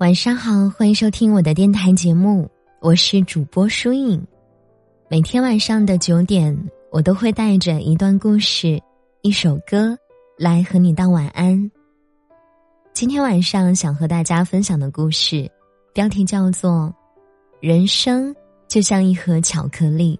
晚上好，欢迎收听我的电台节目，我是主播舒影。每天晚上的九点，我都会带着一段故事、一首歌来和你道晚安。今天晚上想和大家分享的故事，标题叫做《人生就像一盒巧克力》。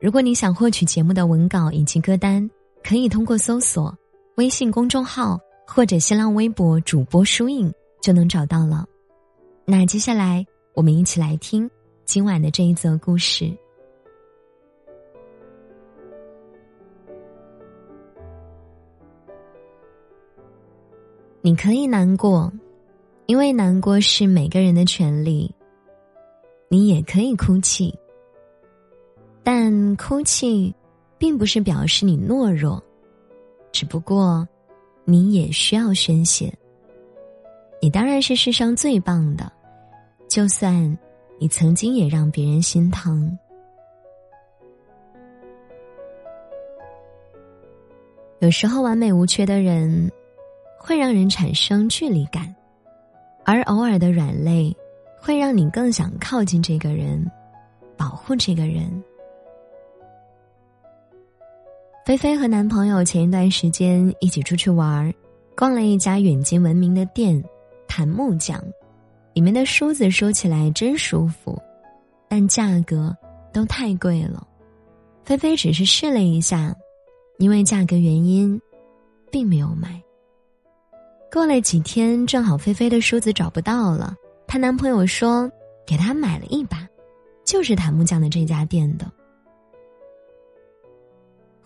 如果你想获取节目的文稿以及歌单，可以通过搜索微信公众号或者新浪微博主播书影就能找到了。那接下来我们一起来听今晚的这一则故事。你可以难过，因为难过是每个人的权利。你也可以哭泣。但哭泣，并不是表示你懦弱，只不过，你也需要宣泄。你当然是世上最棒的，就算你曾经也让别人心疼。有时候完美无缺的人，会让人产生距离感，而偶尔的软肋，会让你更想靠近这个人，保护这个人。菲菲和男朋友前一段时间一起出去玩儿，逛了一家远近闻名的店——檀木匠，里面的梳子说起来真舒服，但价格都太贵了。菲菲只是试了一下，因为价格原因，并没有买。过了几天，正好菲菲的梳子找不到了，她男朋友说给她买了一把，就是檀木匠的这家店的。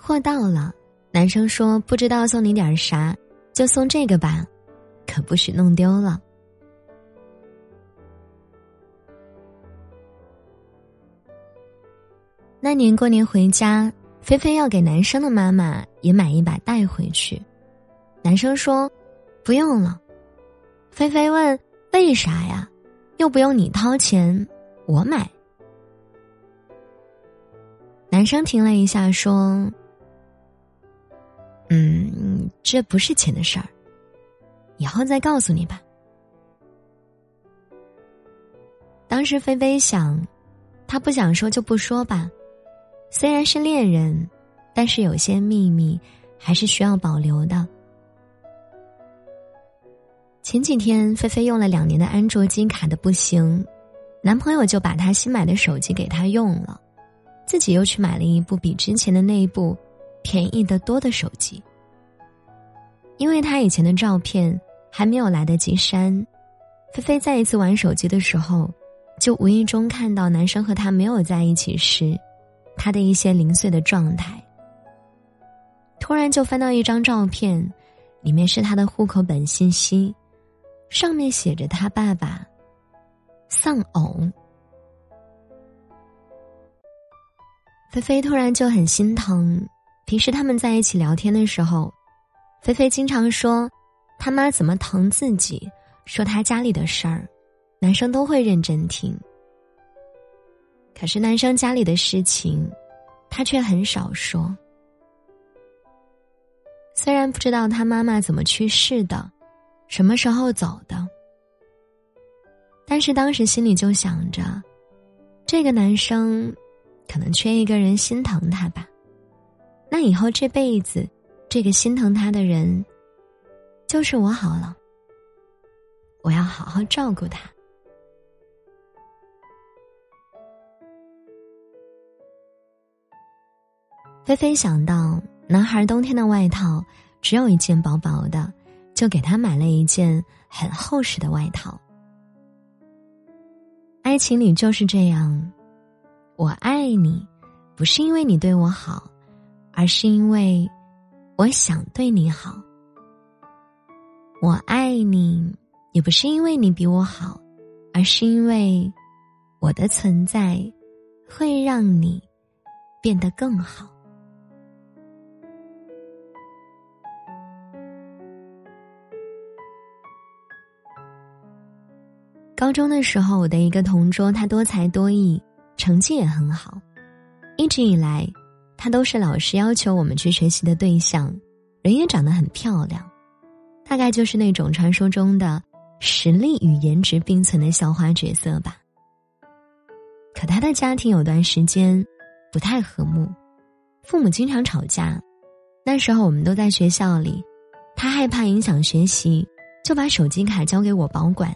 货到了，男生说：“不知道送你点啥，就送这个吧，可不许弄丢了。”那年过年回家，菲菲要给男生的妈妈也买一把带回去。男生说：“不用了。”菲菲问：“为啥呀？又不用你掏钱，我买。”男生停了一下说。嗯，这不是钱的事儿，以后再告诉你吧。当时菲菲想，他不想说就不说吧，虽然是恋人，但是有些秘密还是需要保留的。前几天，菲菲用了两年的安卓机卡的不行，男朋友就把他新买的手机给她用了，自己又去买了一部比之前的那一部。便宜的多的手机，因为他以前的照片还没有来得及删，菲菲在一次玩手机的时候，就无意中看到男生和他没有在一起时，他的一些零碎的状态。突然就翻到一张照片，里面是他的户口本信息，上面写着他爸爸丧偶。菲菲突然就很心疼。平时他们在一起聊天的时候，菲菲经常说他妈怎么疼自己，说他家里的事儿，男生都会认真听。可是男生家里的事情，他却很少说。虽然不知道他妈妈怎么去世的，什么时候走的，但是当时心里就想着，这个男生可能缺一个人心疼他吧。那以后这辈子，这个心疼他的人，就是我好了。我要好好照顾他。菲菲想到男孩冬天的外套只有一件薄薄的，就给他买了一件很厚实的外套。爱情里就是这样，我爱你，不是因为你对我好。而是因为，我想对你好。我爱你，也不是因为你比我好，而是因为，我的存在，会让你变得更好。高中的时候，我的一个同桌，他多才多艺，成绩也很好，一直以来。他都是老师要求我们去学习的对象，人也长得很漂亮，大概就是那种传说中的实力与颜值并存的校花角色吧。可他的家庭有段时间不太和睦，父母经常吵架。那时候我们都在学校里，他害怕影响学习，就把手机卡交给我保管，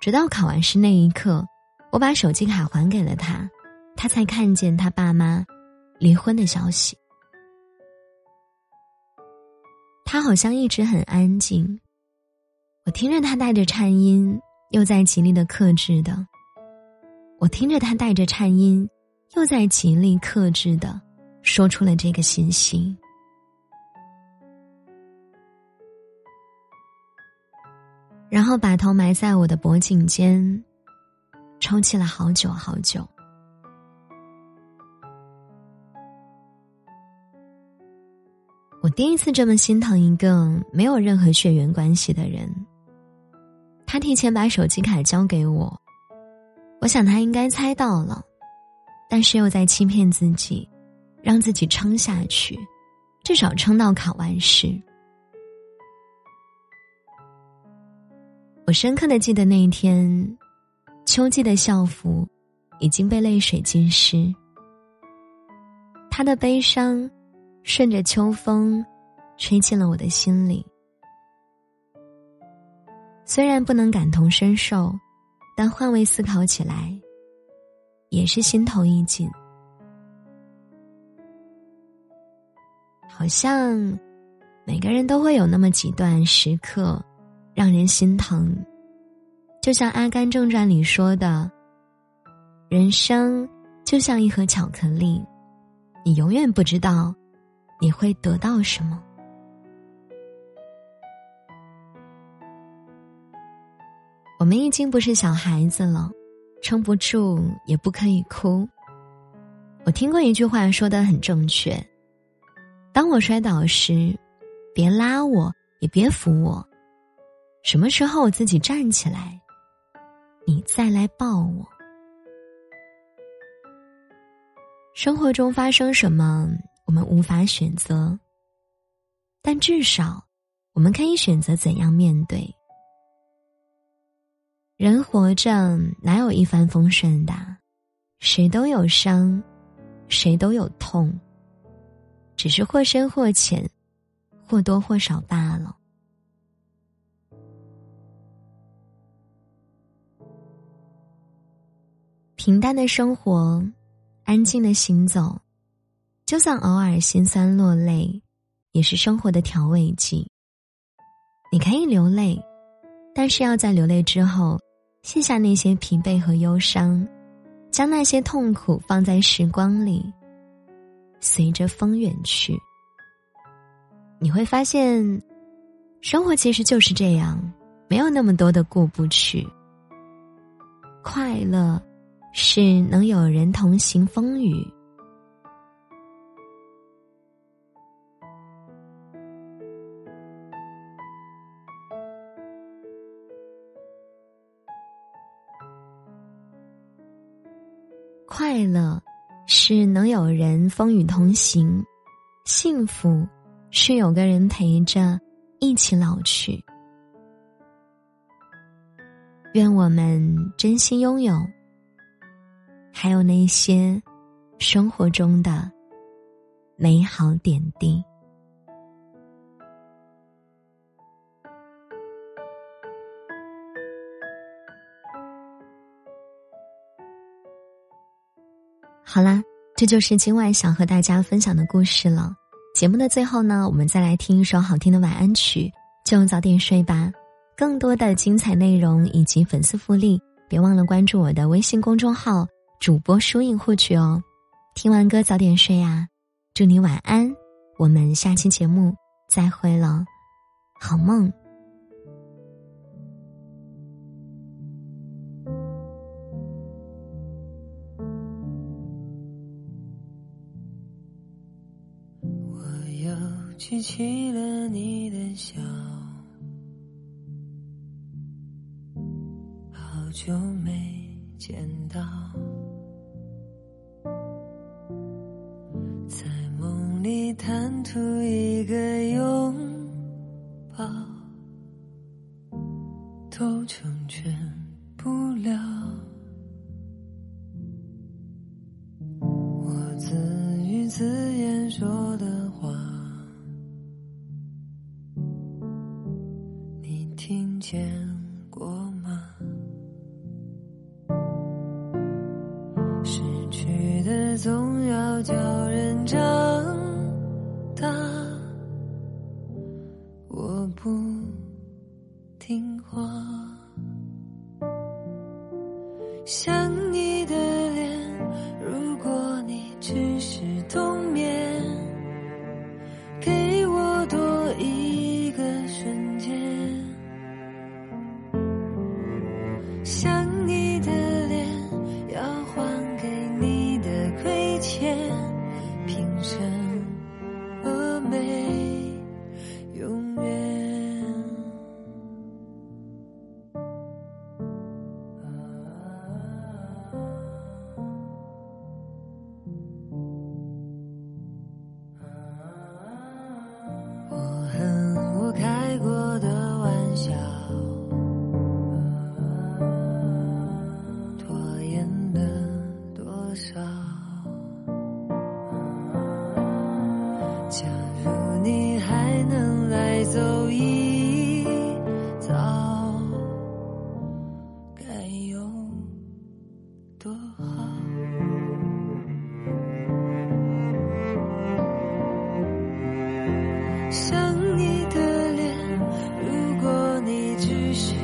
直到考完试那一刻，我把手机卡还给了他，他才看见他爸妈离婚的消息。他好像一直很安静，我听着他带着颤音，又在极力的克制的。我听着他带着颤音，又在极力克制的说出了这个信息，然后把头埋在我的脖颈间，抽泣了好久好久。我第一次这么心疼一个没有任何血缘关系的人。他提前把手机卡交给我。我想他应该猜到了，但是又在欺骗自己，让自己撑下去，至少撑到考完试。我深刻的记得那一天，秋季的校服已经被泪水浸湿，他的悲伤顺着秋风吹进了我的心里。虽然不能感同身受。但换位思考起来，也是心头一紧。好像每个人都会有那么几段时刻，让人心疼。就像《阿甘正传》里说的：“人生就像一盒巧克力，你永远不知道你会得到什么。”我们已经不是小孩子了，撑不住也不可以哭。我听过一句话说的很正确：当我摔倒时，别拉我，也别扶我。什么时候我自己站起来，你再来抱我。生活中发生什么，我们无法选择，但至少我们可以选择怎样面对。人活着哪有一帆风顺的？谁都有伤，谁都有痛，只是或深或浅，或多或少罢了。平淡的生活，安静的行走，就算偶尔心酸落泪，也是生活的调味剂。你可以流泪，但是要在流泪之后。卸下那些疲惫和忧伤，将那些痛苦放在时光里，随着风远去。你会发现，生活其实就是这样，没有那么多的过不去。快乐，是能有人同行风雨。快乐是能有人风雨同行，幸福是有个人陪着一起老去。愿我们珍惜拥有，还有那些生活中的美好点滴。好啦，这就是今晚想和大家分享的故事了。节目的最后呢，我们再来听一首好听的晚安曲，就早点睡吧。更多的精彩内容以及粉丝福利，别忘了关注我的微信公众号“主播疏影”获取哦。听完歌早点睡啊，祝你晚安，我们下期节目再会了，好梦。我记起了你的笑好久没见到。在梦里贪图一个拥抱都成全不了。我自娱自见过吗？失去的总要叫人长大。我不听话，想你的。没永远。我恨我开过的玩笑拖延了多少？走一遭该有多好？想你的脸如果你继续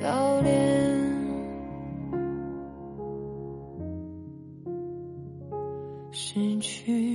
笑脸失去